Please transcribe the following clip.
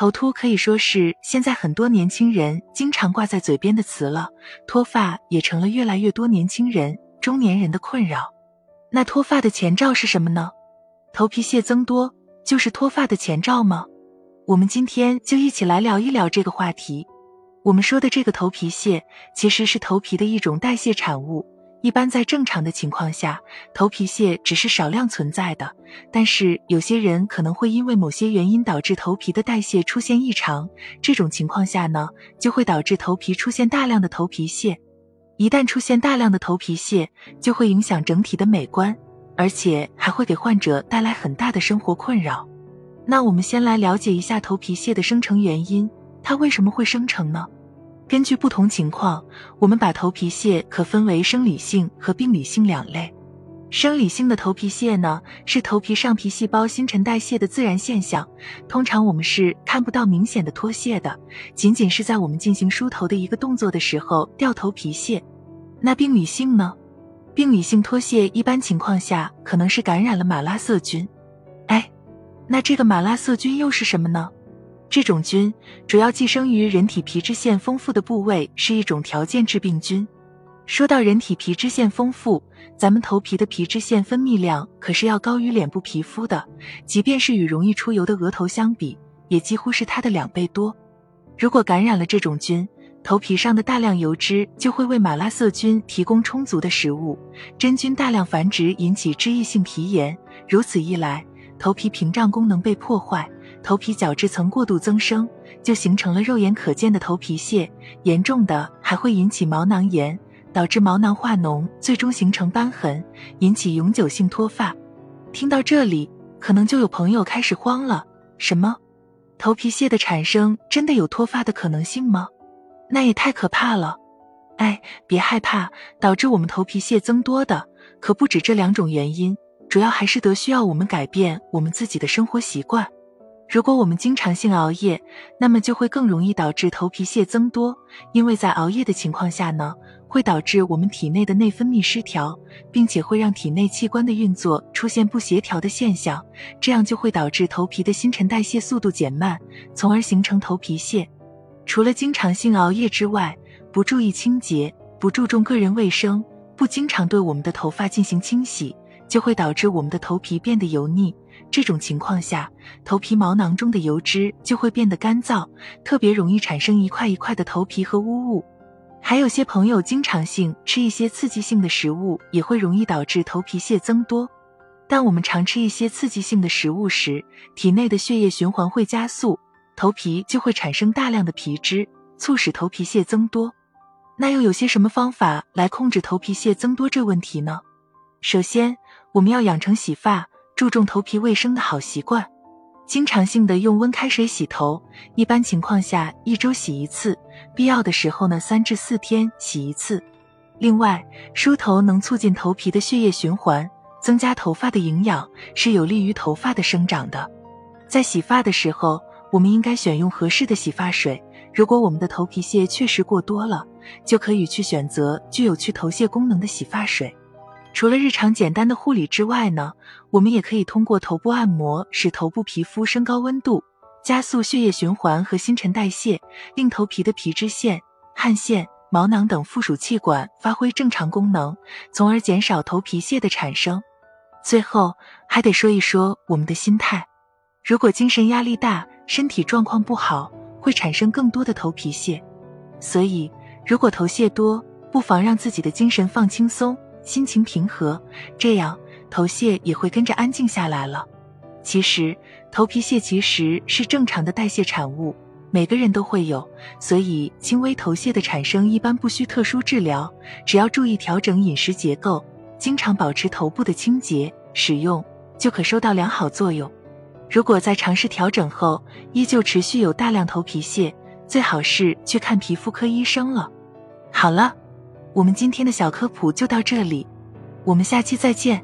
头秃可以说是现在很多年轻人经常挂在嘴边的词了，脱发也成了越来越多年轻人、中年人的困扰。那脱发的前兆是什么呢？头皮屑增多就是脱发的前兆吗？我们今天就一起来聊一聊这个话题。我们说的这个头皮屑，其实是头皮的一种代谢产物。一般在正常的情况下，头皮屑只是少量存在的。但是有些人可能会因为某些原因导致头皮的代谢出现异常，这种情况下呢，就会导致头皮出现大量的头皮屑。一旦出现大量的头皮屑，就会影响整体的美观，而且还会给患者带来很大的生活困扰。那我们先来了解一下头皮屑的生成原因，它为什么会生成呢？根据不同情况，我们把头皮屑可分为生理性和病理性两类。生理性的头皮屑呢，是头皮上皮细胞新陈代谢的自然现象，通常我们是看不到明显的脱屑的，仅仅是在我们进行梳头的一个动作的时候掉头皮屑。那病理性呢？病理性脱屑一般情况下可能是感染了马拉色菌。哎，那这个马拉色菌又是什么呢？这种菌主要寄生于人体皮脂腺丰富的部位，是一种条件致病菌。说到人体皮脂腺丰富，咱们头皮的皮脂腺分泌量可是要高于脸部皮肤的，即便是与容易出油的额头相比，也几乎是它的两倍多。如果感染了这种菌，头皮上的大量油脂就会为马拉色菌提供充足的食物，真菌大量繁殖，引起脂溢性皮炎。如此一来，头皮屏障功能被破坏。头皮角质层过度增生，就形成了肉眼可见的头皮屑，严重的还会引起毛囊炎，导致毛囊化脓，最终形成瘢痕，引起永久性脱发。听到这里，可能就有朋友开始慌了：什么？头皮屑的产生真的有脱发的可能性吗？那也太可怕了！哎，别害怕，导致我们头皮屑增多的可不止这两种原因，主要还是得需要我们改变我们自己的生活习惯。如果我们经常性熬夜，那么就会更容易导致头皮屑增多。因为在熬夜的情况下呢，会导致我们体内的内分泌失调，并且会让体内器官的运作出现不协调的现象，这样就会导致头皮的新陈代谢速度减慢，从而形成头皮屑。除了经常性熬夜之外，不注意清洁，不注重个人卫生，不经常对我们的头发进行清洗，就会导致我们的头皮变得油腻。这种情况下，头皮毛囊中的油脂就会变得干燥，特别容易产生一块一块的头皮和污物。还有些朋友经常性吃一些刺激性的食物，也会容易导致头皮屑增多。但我们常吃一些刺激性的食物时，体内的血液循环会加速，头皮就会产生大量的皮脂，促使头皮屑增多。那又有些什么方法来控制头皮屑增多这问题呢？首先，我们要养成洗发。注重头皮卫生的好习惯，经常性的用温开水洗头，一般情况下一周洗一次，必要的时候呢三至四天洗一次。另外，梳头能促进头皮的血液循环，增加头发的营养，是有利于头发的生长的。在洗发的时候，我们应该选用合适的洗发水。如果我们的头皮屑确实过多了，就可以去选择具有去头屑功能的洗发水。除了日常简单的护理之外呢，我们也可以通过头部按摩，使头部皮肤升高温度，加速血液循环和新陈代谢，令头皮的皮脂腺、汗腺、毛囊等附属器官发挥正常功能，从而减少头皮屑的产生。最后还得说一说我们的心态，如果精神压力大，身体状况不好，会产生更多的头皮屑。所以，如果头屑多，不妨让自己的精神放轻松。心情平和，这样头屑也会跟着安静下来了。其实头皮屑其实是正常的代谢产物，每个人都会有，所以轻微头屑的产生一般不需特殊治疗，只要注意调整饮食结构，经常保持头部的清洁，使用就可收到良好作用。如果在尝试调整后依旧持续有大量头皮屑，最好是去看皮肤科医生了。好了。我们今天的小科普就到这里，我们下期再见。